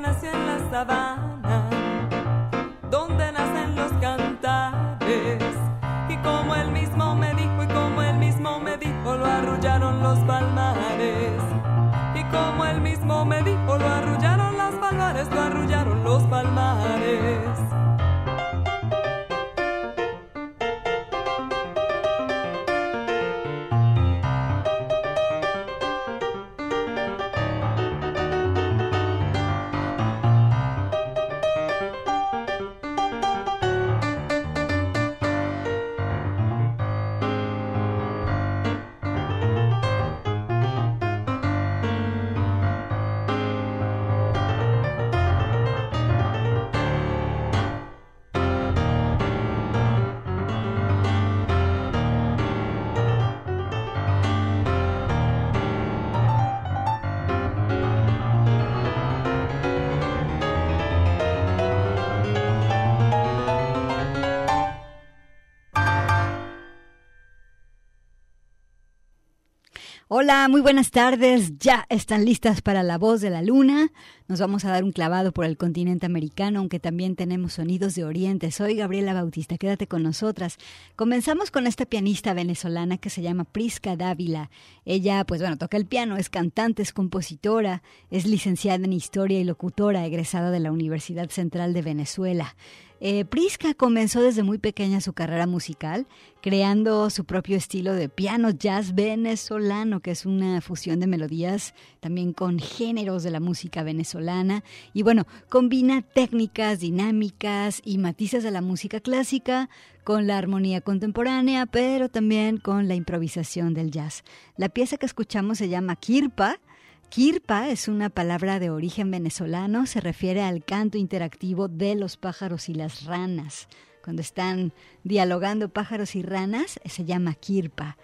nació en la sabana. Hola, muy buenas tardes. Ya están listas para la voz de la luna. Nos vamos a dar un clavado por el continente americano, aunque también tenemos sonidos de Oriente. Soy Gabriela Bautista, quédate con nosotras. Comenzamos con esta pianista venezolana que se llama Prisca Dávila. Ella, pues bueno, toca el piano, es cantante, es compositora, es licenciada en historia y locutora, egresada de la Universidad Central de Venezuela. Eh, Prisca comenzó desde muy pequeña su carrera musical, creando su propio estilo de piano jazz venezolano, que es una fusión de melodías también con géneros de la música venezolana. Y bueno, combina técnicas dinámicas y matices de la música clásica con la armonía contemporánea, pero también con la improvisación del jazz. La pieza que escuchamos se llama Kirpa Kirpa es una palabra de origen venezolano, se refiere al canto interactivo de los pájaros y las ranas. Cuando están dialogando pájaros y ranas, se llama kirpa.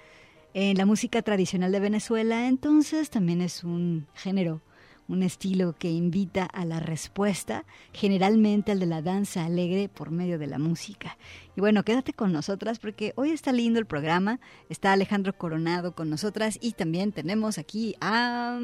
En la música tradicional de Venezuela, entonces, también es un género, un estilo que invita a la respuesta, generalmente al de la danza alegre por medio de la música. Y bueno, quédate con nosotras porque hoy está lindo el programa, está Alejandro Coronado con nosotras y también tenemos aquí a...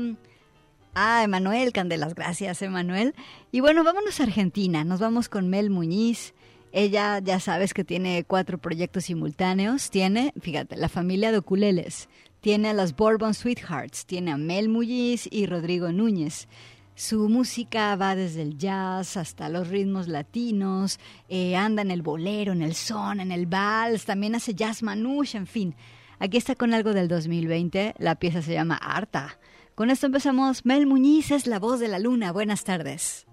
Ah, Emanuel Candelas, gracias Emanuel. Y bueno, vámonos a Argentina, nos vamos con Mel Muñiz. Ella ya sabes que tiene cuatro proyectos simultáneos. Tiene, fíjate, la familia de Oculeles, tiene a las Bourbon Sweethearts, tiene a Mel Muñiz y Rodrigo Núñez. Su música va desde el jazz hasta los ritmos latinos, eh, anda en el bolero, en el son, en el vals, también hace jazz manouche, en fin. Aquí está con algo del 2020, la pieza se llama Arta. Con esto empezamos. Mel Muñiz es la voz de la luna. Buenas tardes.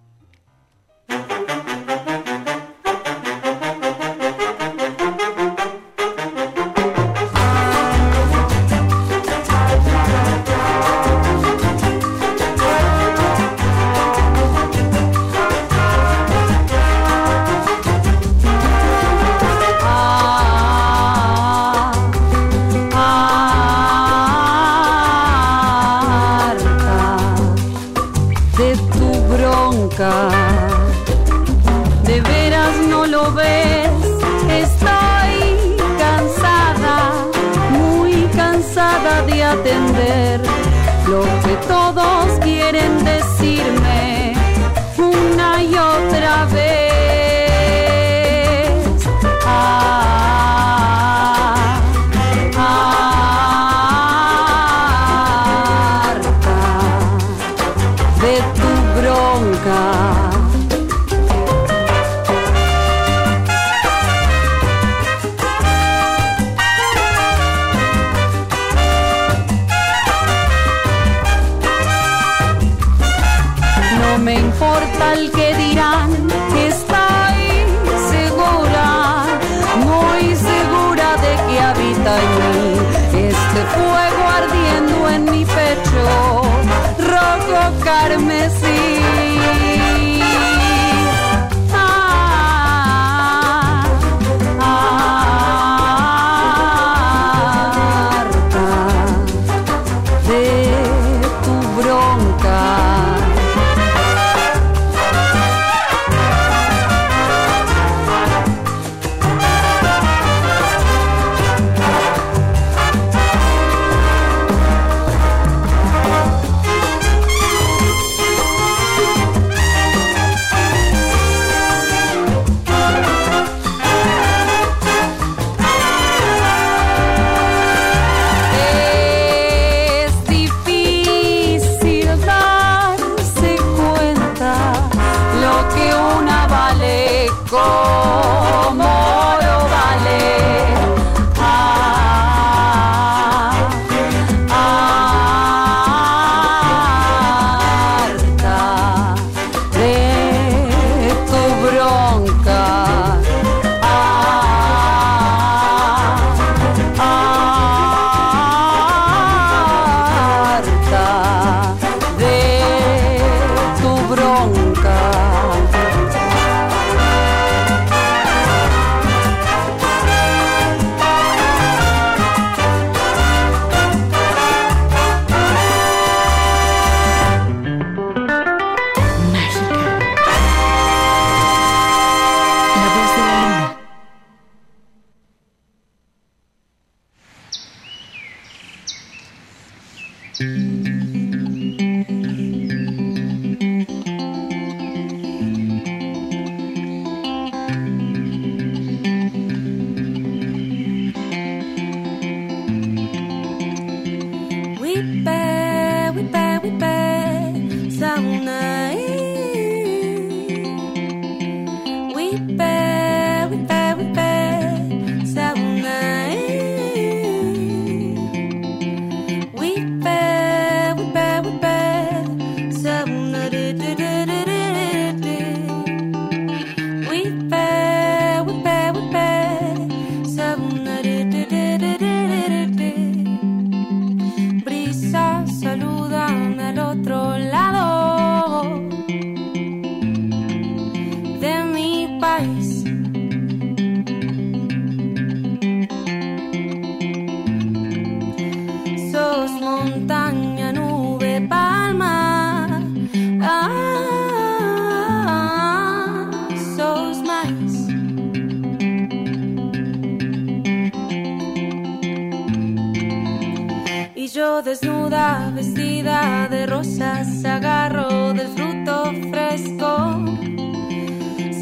Vestida de rosas, agarro del fruto fresco.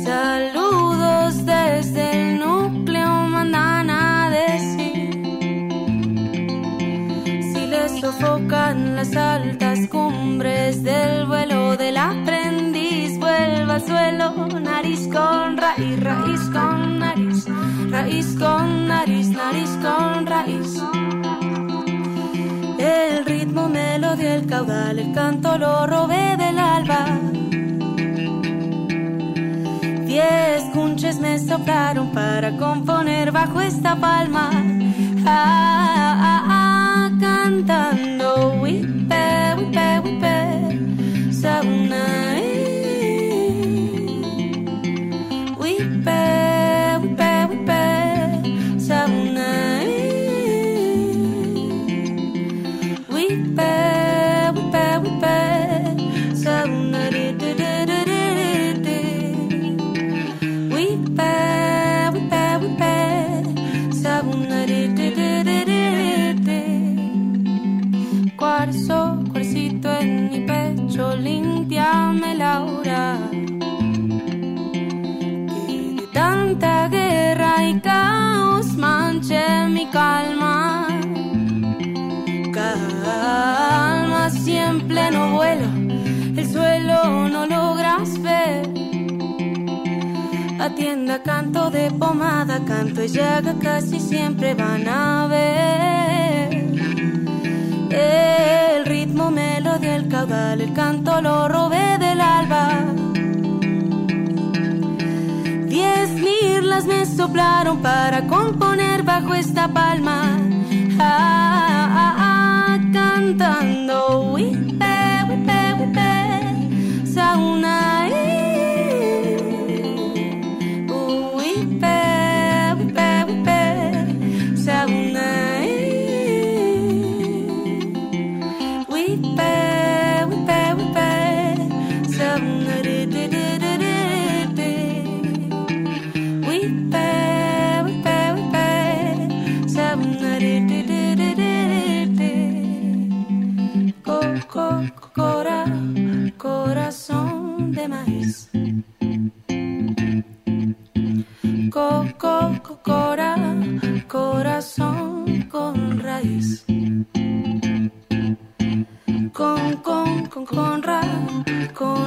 Saludos desde el núcleo, mandan a decir. Si les sofocan las altas cumbres del vuelo del aprendiz, vuelva al suelo, nariz con raíz, raíz con nariz, raíz con nariz, nariz con raíz. El caudal, el canto lo robé del alba. Diez cunches me soplaron para componer bajo esta palma. Ah, llaga casi siempre van a ver. El ritmo me lo dio el caudal, el canto lo robé del alba. Diez mirlas me soplaron para componer bajo esta palma. Ah, ah, ah, cantando,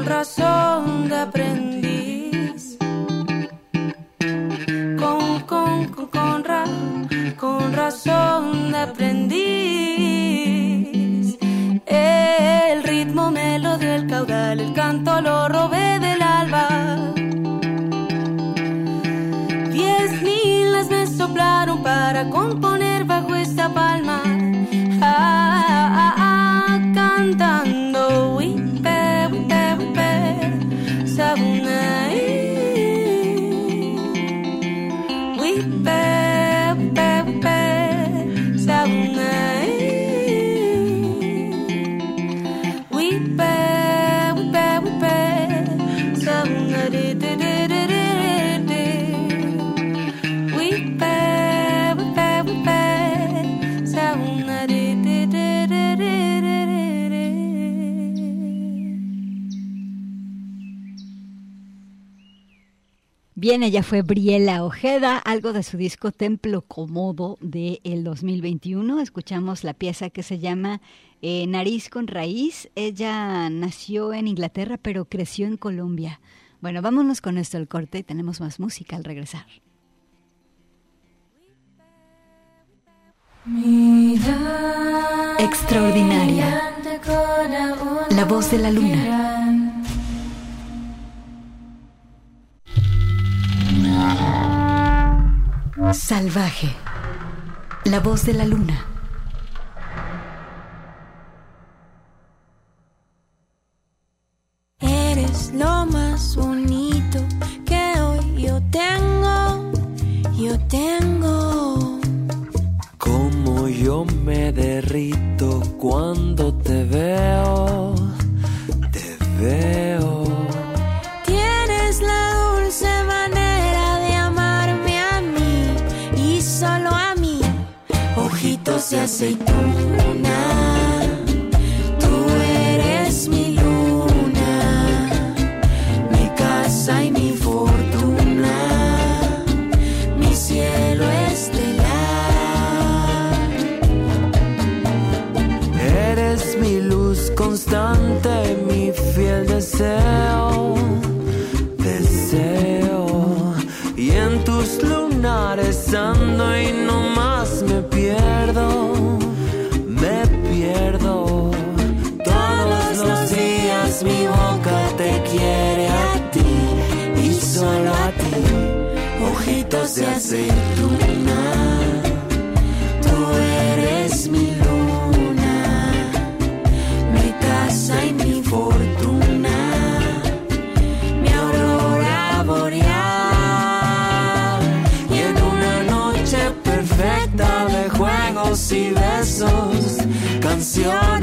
razón de aprendiz. Bien, ella fue Briela Ojeda, algo de su disco Templo Comodo de el 2021. Escuchamos la pieza que se llama eh, Nariz con Raíz. Ella nació en Inglaterra, pero creció en Colombia. Bueno, vámonos con esto el corte y tenemos más música al regresar. Extraordinaria. La voz de la luna. Salvaje. La voz de la luna. Eres lo más bonito que hoy yo tengo, yo tengo. Como yo me derrito cuando te veo, te veo. dulce aceituna. Tú eres mi luna, mi casa y mi fortuna, mi cielo estelar. Eres mi luz constante, mi fiel deseo, deseo. Y en tus lunares ando y Ojitos de aceituna, tú eres mi luna, mi casa y mi fortuna, mi aurora boreal. Y en una noche perfecta de juegos y besos, canciones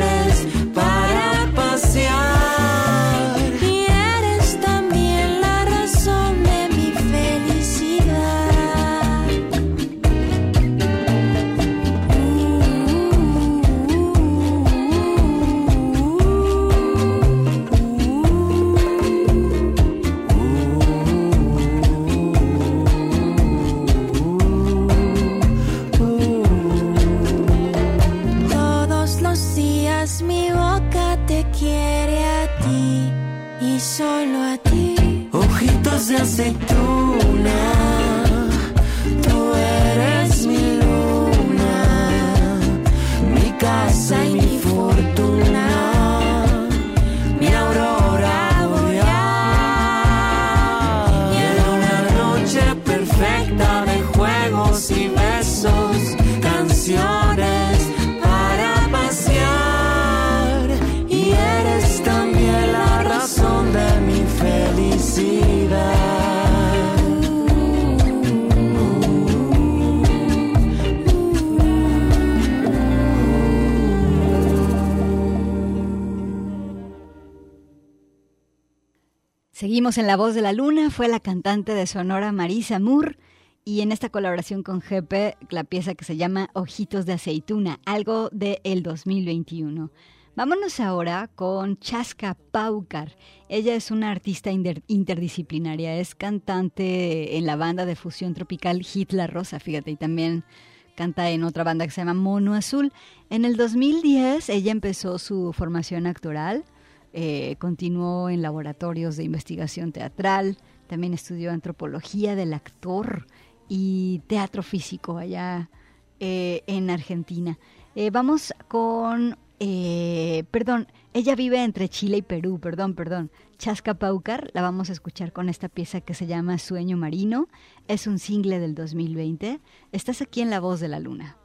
En La Voz de la Luna, fue la cantante de Sonora Marisa Moore y en esta colaboración con GP la pieza que se llama Ojitos de Aceituna, algo del el 2021. Vámonos ahora con Chaska Paucar. Ella es una artista interdisciplinaria, es cantante en la banda de fusión tropical Hit La Rosa, fíjate, y también canta en otra banda que se llama Mono Azul. En el 2010 ella empezó su formación actoral, eh, continuó en laboratorios de investigación teatral, también estudió antropología del actor y teatro físico allá eh, en Argentina. Eh, vamos con, perdón, ella vive entre Chile y Perú, perdón, perdón. Chasca Paucar, la vamos a escuchar con esta pieza que se llama Sueño Marino. Es un single del 2020. Estás aquí en La Voz de la Luna.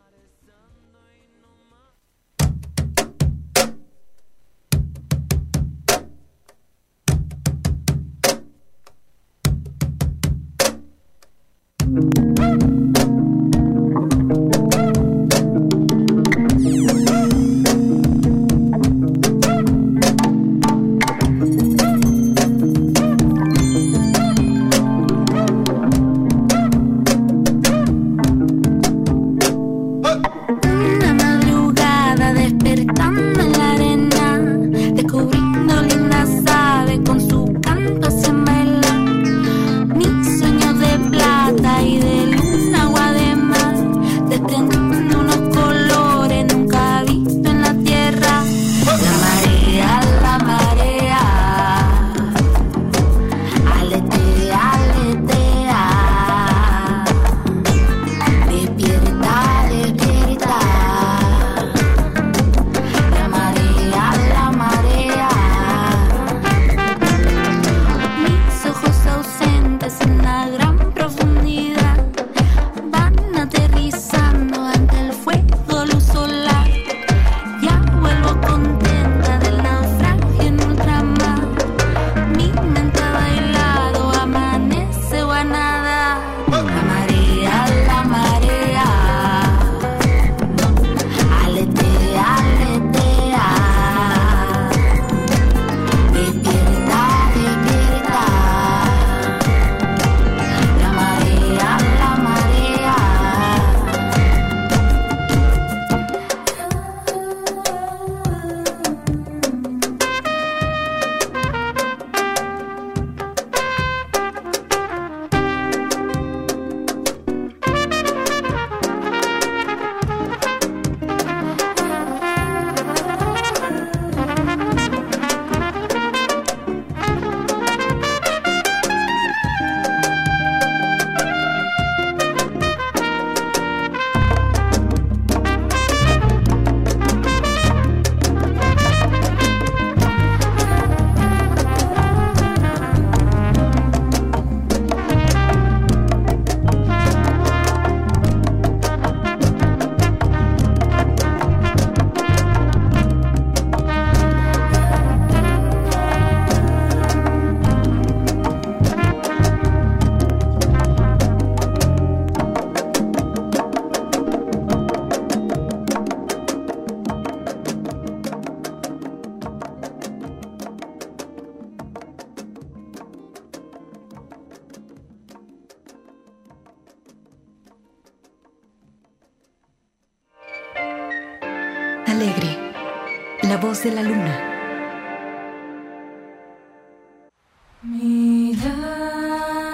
De la luna.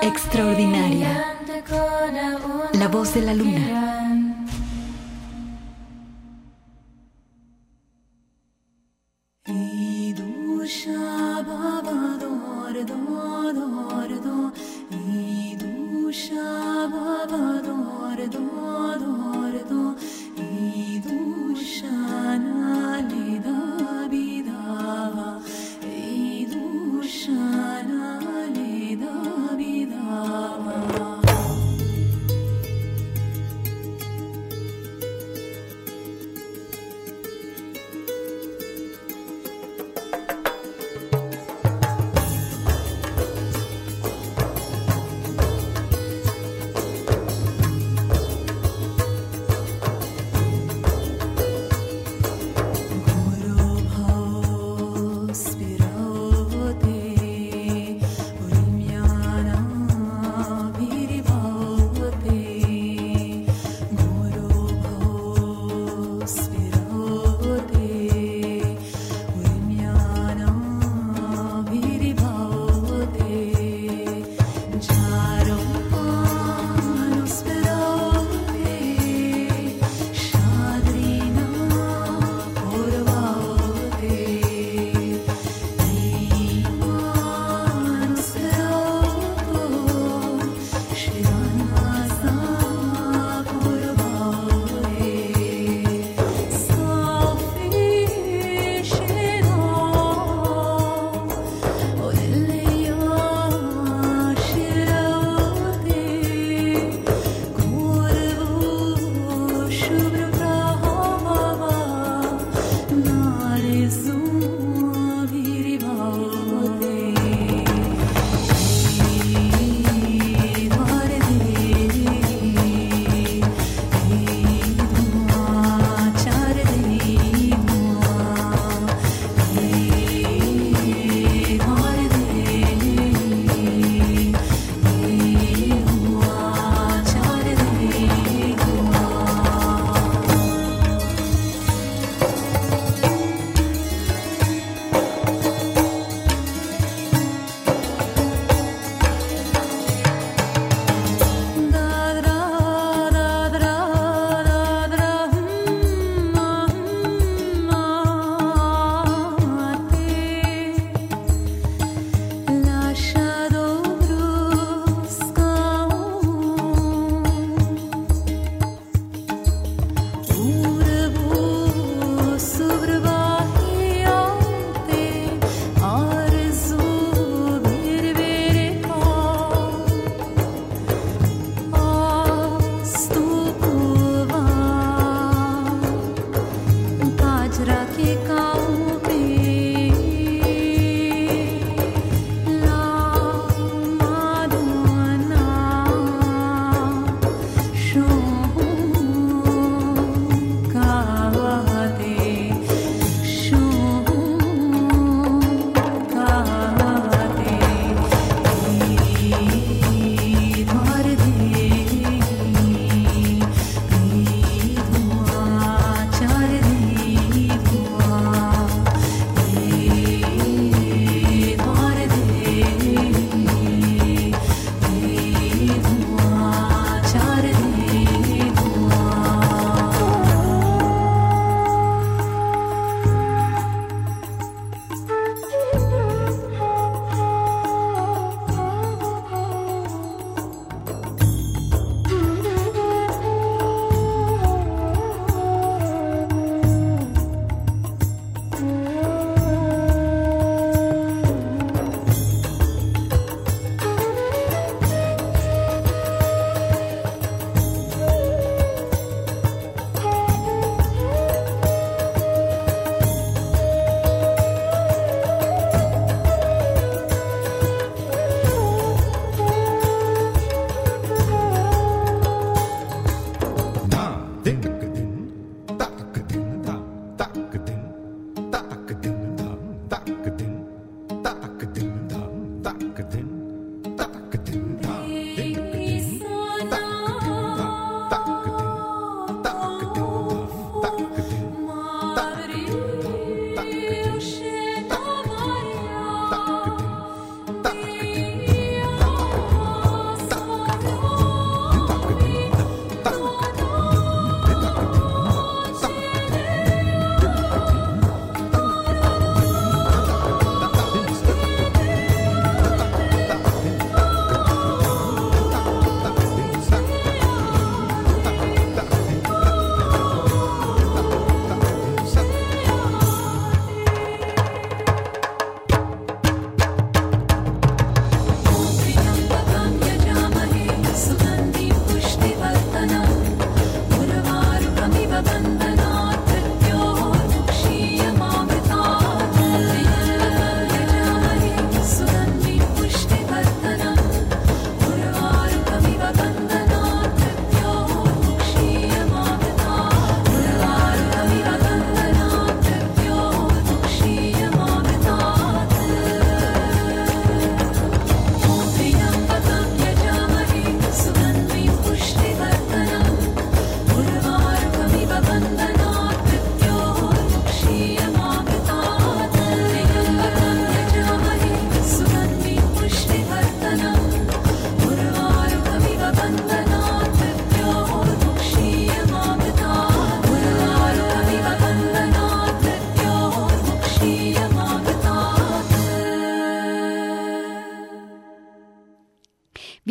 Extraordinaria, la voz de la luna.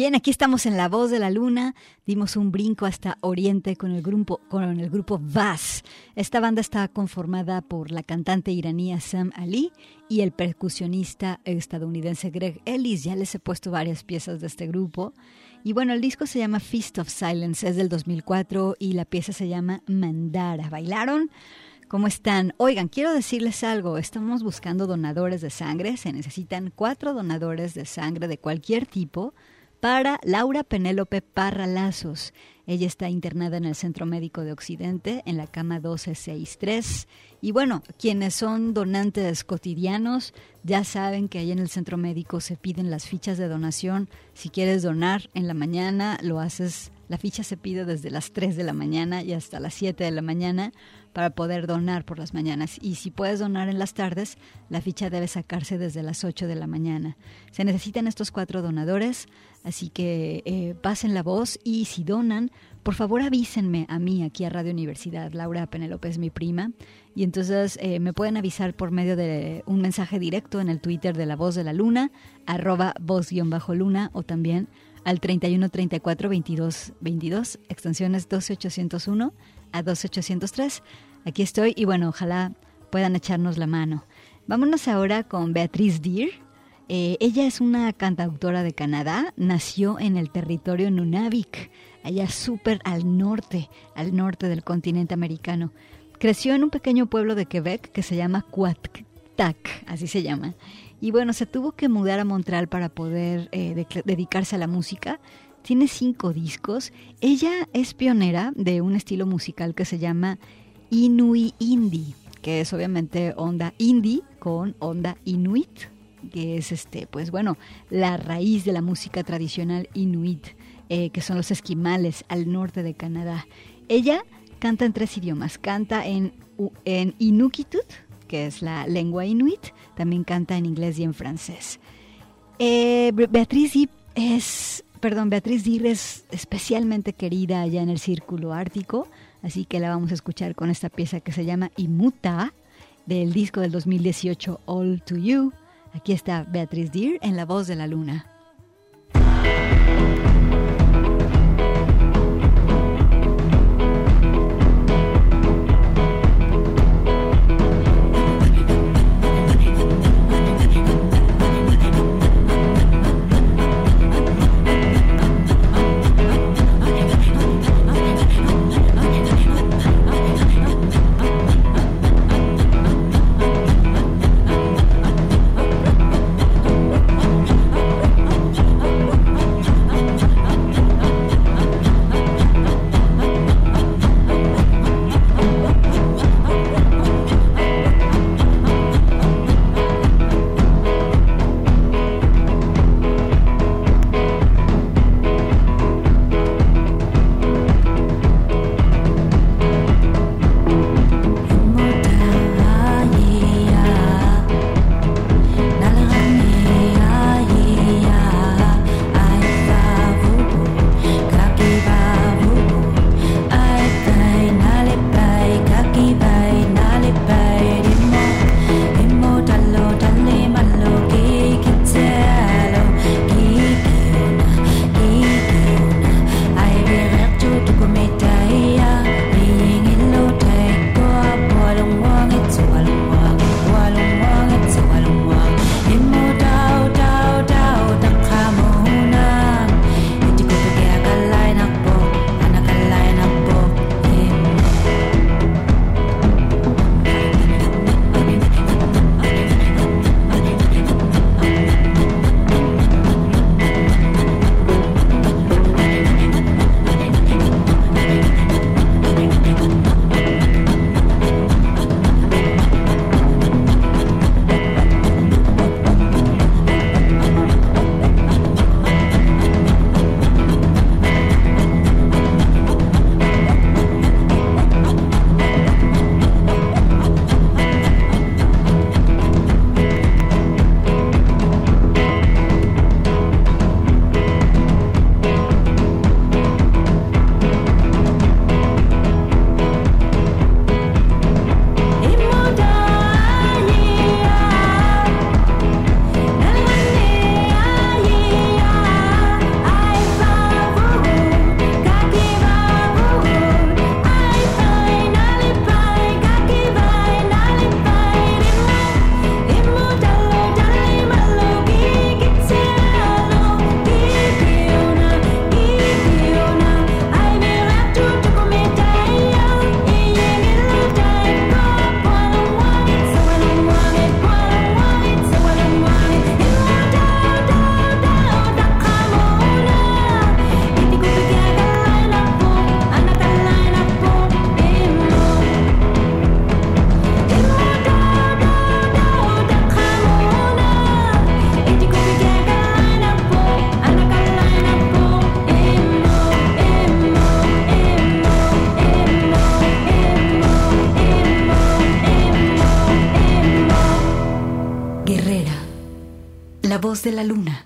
Bien, aquí estamos en La Voz de la Luna. Dimos un brinco hasta Oriente con el grupo, con el grupo VAS. Esta banda está conformada por la cantante iraní Sam Ali y el percusionista estadounidense Greg Ellis. Ya les he puesto varias piezas de este grupo. Y bueno, el disco se llama Feast of Silence, es del 2004 y la pieza se llama Mandara. ¿Bailaron? ¿Cómo están? Oigan, quiero decirles algo. Estamos buscando donadores de sangre. Se necesitan cuatro donadores de sangre de cualquier tipo para Laura Penélope Parra Lazos. Ella está internada en el Centro Médico de Occidente, en la cama 1263. Y bueno, quienes son donantes cotidianos ya saben que ahí en el Centro Médico se piden las fichas de donación. Si quieres donar en la mañana, lo haces. La ficha se pide desde las 3 de la mañana y hasta las 7 de la mañana para poder donar por las mañanas. Y si puedes donar en las tardes, la ficha debe sacarse desde las 8 de la mañana. Se necesitan estos cuatro donadores, así que eh, pasen la voz y si donan, por favor avísenme a mí aquí a Radio Universidad. Laura Penelope es mi prima. Y entonces eh, me pueden avisar por medio de un mensaje directo en el Twitter de La Voz de la Luna, arroba voz-luna o también al 31 34 22 22, extensiones 12801 a 12803. Aquí estoy y bueno, ojalá puedan echarnos la mano. Vámonos ahora con Beatriz Deer. Eh, ella es una cantautora de Canadá, nació en el territorio Nunavik, allá súper al norte, al norte del continente americano. Creció en un pequeño pueblo de Quebec que se llama Quattack, así se llama. Y bueno, se tuvo que mudar a Montreal para poder eh, dedicarse a la música tiene cinco discos. Ella es pionera de un estilo musical que se llama Inui Indie, que es obviamente onda indie con onda inuit, que es este, pues bueno, la raíz de la música tradicional inuit, eh, que son los esquimales al norte de Canadá. Ella canta en tres idiomas, canta en, en que es la lengua inuit, también canta en inglés y en francés. Eh, Beatriz es perdón, Beatriz es especialmente querida allá en el círculo ártico, así que la vamos a escuchar con esta pieza que se llama Imuta, del disco del 2018 All to You. Aquí está Beatriz Dir en La Voz de la Luna. de la luna.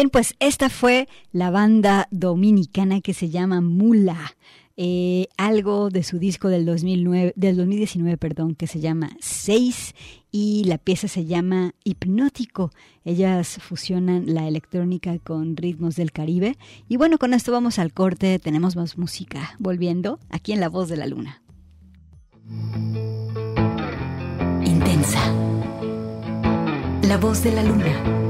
Bien, pues esta fue la banda dominicana que se llama Mula. Eh, algo de su disco del, 2009, del 2019 perdón, que se llama Seis y la pieza se llama Hipnótico. Ellas fusionan la electrónica con ritmos del Caribe. Y bueno, con esto vamos al corte, tenemos más música volviendo aquí en La Voz de la Luna. Intensa. La Voz de la Luna.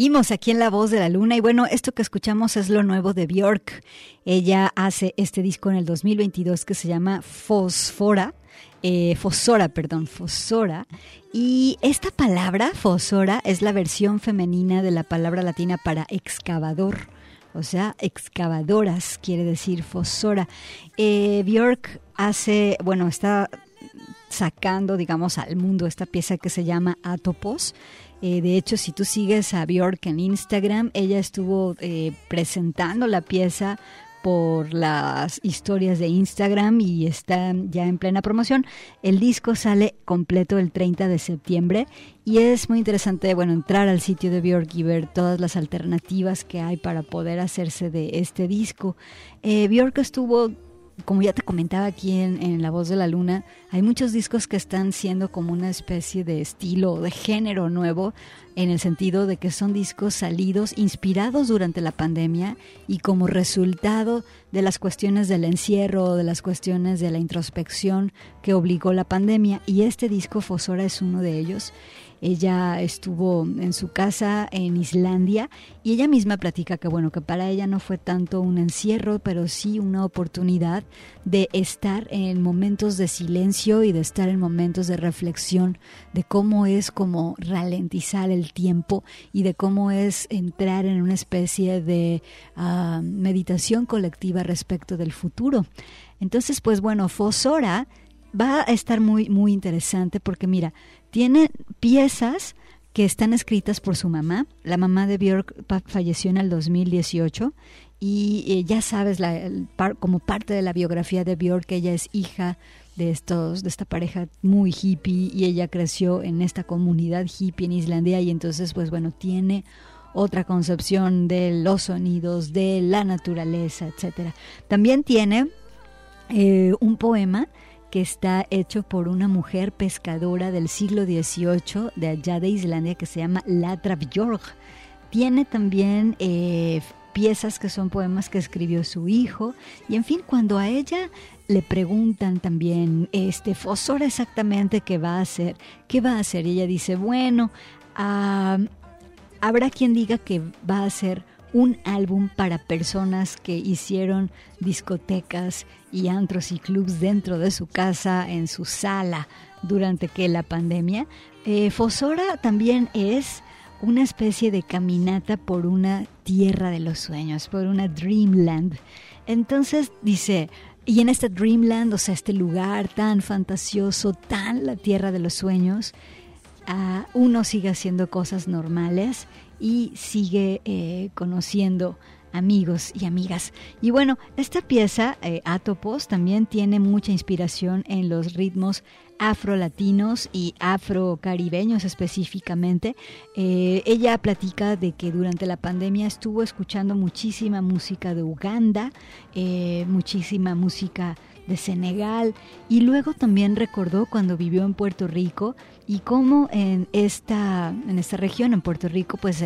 Seguimos aquí en La Voz de la Luna y bueno, esto que escuchamos es lo nuevo de Björk. Ella hace este disco en el 2022 que se llama Fosfora, eh, Fosora, perdón, Fosora. Y esta palabra, Fosora, es la versión femenina de la palabra latina para excavador. O sea, excavadoras quiere decir Fosora. Eh, hace, bueno, está sacando, digamos, al mundo esta pieza que se llama Atopos. Eh, de hecho, si tú sigues a Björk en Instagram, ella estuvo eh, presentando la pieza por las historias de Instagram y está ya en plena promoción. El disco sale completo el 30 de septiembre y es muy interesante, bueno, entrar al sitio de Björk y ver todas las alternativas que hay para poder hacerse de este disco. Eh, estuvo como ya te comentaba aquí en, La Voz de la Luna, hay muchos discos que están siendo como una especie de estilo, de género nuevo, en el sentido de que son discos salidos, inspirados durante la pandemia y como resultado de las cuestiones del encierro, de las cuestiones de la introspección que obligó la pandemia. Y este disco Fosora es uno de ellos. Ella estuvo en su casa en Islandia y ella misma platica que bueno, que para ella no fue tanto un encierro, pero sí una oportunidad de estar en momentos de silencio y de estar en momentos de reflexión de cómo es como ralentizar el tiempo y de cómo es entrar en una especie de ah, meditación colectiva respecto del futuro. Entonces, pues bueno, Fosora va a estar muy, muy interesante porque mira, tiene piezas que están escritas por su mamá. La mamá de Björk falleció en el 2018 y eh, ya sabes, como parte de la biografía de Björk, ella es hija de estos de esta pareja muy hippie y ella creció en esta comunidad hippie en Islandia y entonces pues bueno tiene otra concepción de los sonidos de la naturaleza etcétera también tiene eh, un poema que está hecho por una mujer pescadora del siglo XVIII de allá de Islandia que se llama Latra Björg. Tiene también eh, piezas que son poemas que escribió su hijo. Y en fin, cuando a ella le preguntan también, este, Fosora exactamente qué va a hacer, qué va a hacer, y ella dice, bueno, ah, habrá quien diga que va a hacer un álbum para personas que hicieron discotecas y antros y clubs dentro de su casa, en su sala, durante que la pandemia. Eh, Fosora también es una especie de caminata por una tierra de los sueños, por una dreamland. Entonces dice, y en este dreamland, o sea, este lugar tan fantasioso, tan la tierra de los sueños, uh, uno sigue haciendo cosas normales y sigue eh, conociendo amigos y amigas. Y bueno, esta pieza, eh, Atopos, también tiene mucha inspiración en los ritmos afrolatinos y afrocaribeños específicamente. Eh, ella platica de que durante la pandemia estuvo escuchando muchísima música de Uganda, muchísima música de Senegal y luego también recordó cuando vivió en Puerto Rico y cómo en esta, en esta región, en Puerto Rico, pues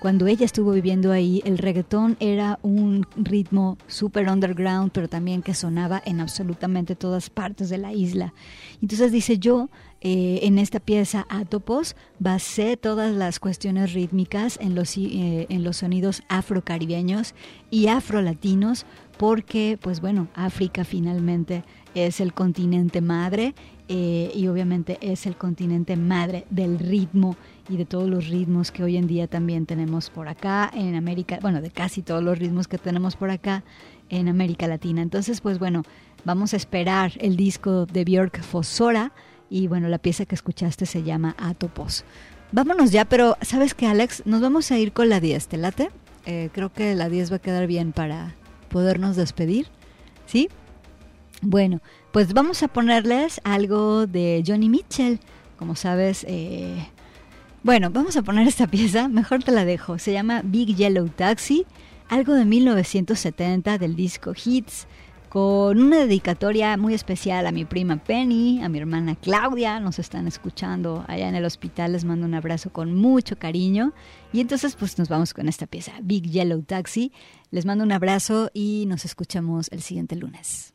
cuando ella estuvo viviendo ahí, el reggaetón era un ritmo súper underground, pero también que sonaba en absolutamente todas partes de la isla. Entonces dice yo, eh, en esta pieza Atopos basé todas las cuestiones rítmicas en los, eh, en los sonidos afrocaribeños y afrolatinos porque, pues bueno, África finalmente es el continente madre eh, y obviamente es el continente madre del ritmo y de todos los ritmos que hoy en día también tenemos por acá en América, bueno, de casi todos los ritmos que tenemos por acá en América Latina. Entonces, pues bueno, vamos a esperar el disco de Björk Fosora y bueno, la pieza que escuchaste se llama Atopos. Vámonos ya, pero ¿sabes qué, Alex? Nos vamos a ir con la 10, ¿te late? Eh, creo que la 10 va a quedar bien para podernos despedir, ¿sí? Bueno, pues vamos a ponerles algo de Johnny Mitchell. Como sabes, eh, bueno, vamos a poner esta pieza, mejor te la dejo. Se llama Big Yellow Taxi, algo de 1970 del disco Hits con una dedicatoria muy especial a mi prima Penny, a mi hermana Claudia, nos están escuchando allá en el hospital, les mando un abrazo con mucho cariño. Y entonces pues nos vamos con esta pieza, Big Yellow Taxi. Les mando un abrazo y nos escuchamos el siguiente lunes.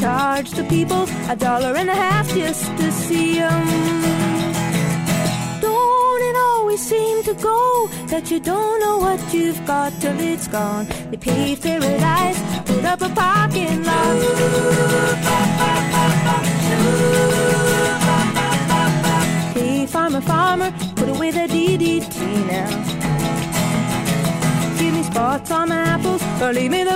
Charged the people a dollar and a half just to see them. Don't it always seem to go that you don't know what you've got till it's gone? They paved paradise, put up a parking lot. Hey, farmer, farmer, put away the DDT now. Give me spots on apples, or leave me the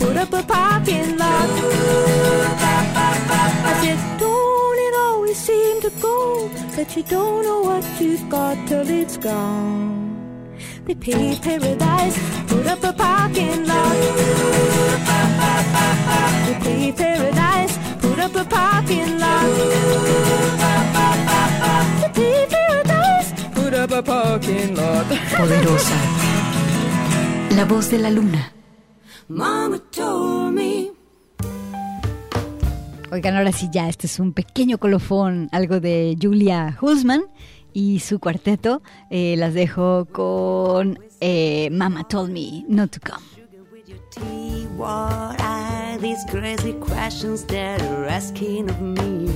put up a parking lot. I said, don't it always seem to go that you don't know what you've got till it's gone? They paved paradise, put up a parking lot. They paved paradise, put up a parking lot. They paved paradise, put up a parking lot. Poderosa. La voz de la luna. Mama told me. Oigan, ahora sí ya, este es un pequeño colofón, algo de Julia Husman y su cuarteto. Eh, las dejo con eh, Mama Told Me Not to Come. What are these crazy questions that are asking of me?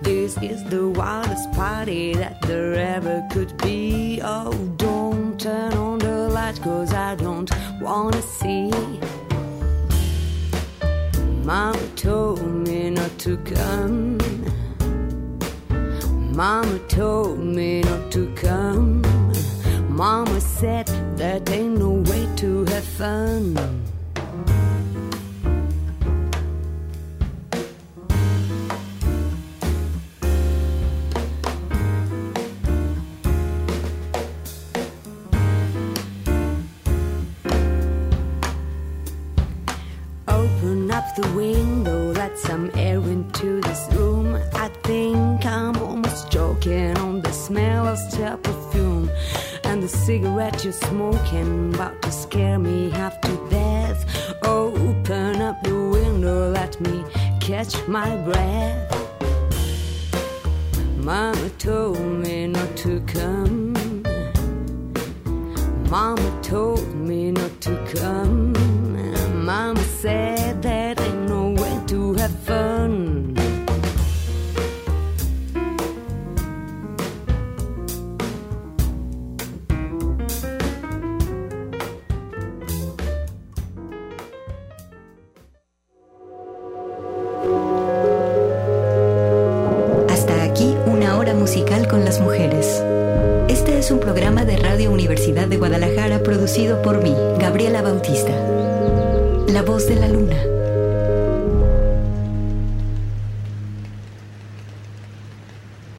This is the wildest party that there ever could be. Oh, don't turn on the lights, cause I don't wanna see. Mama told me not to come. Mama told me not to come. Mama said that ain't no way to have fun. The window, let some air into this room. I think I'm almost choking on the smell of stale perfume and the cigarette you're smoking, about to scare me half to death. Open up the window, let me catch my breath. Mama told me not to come. Mama told me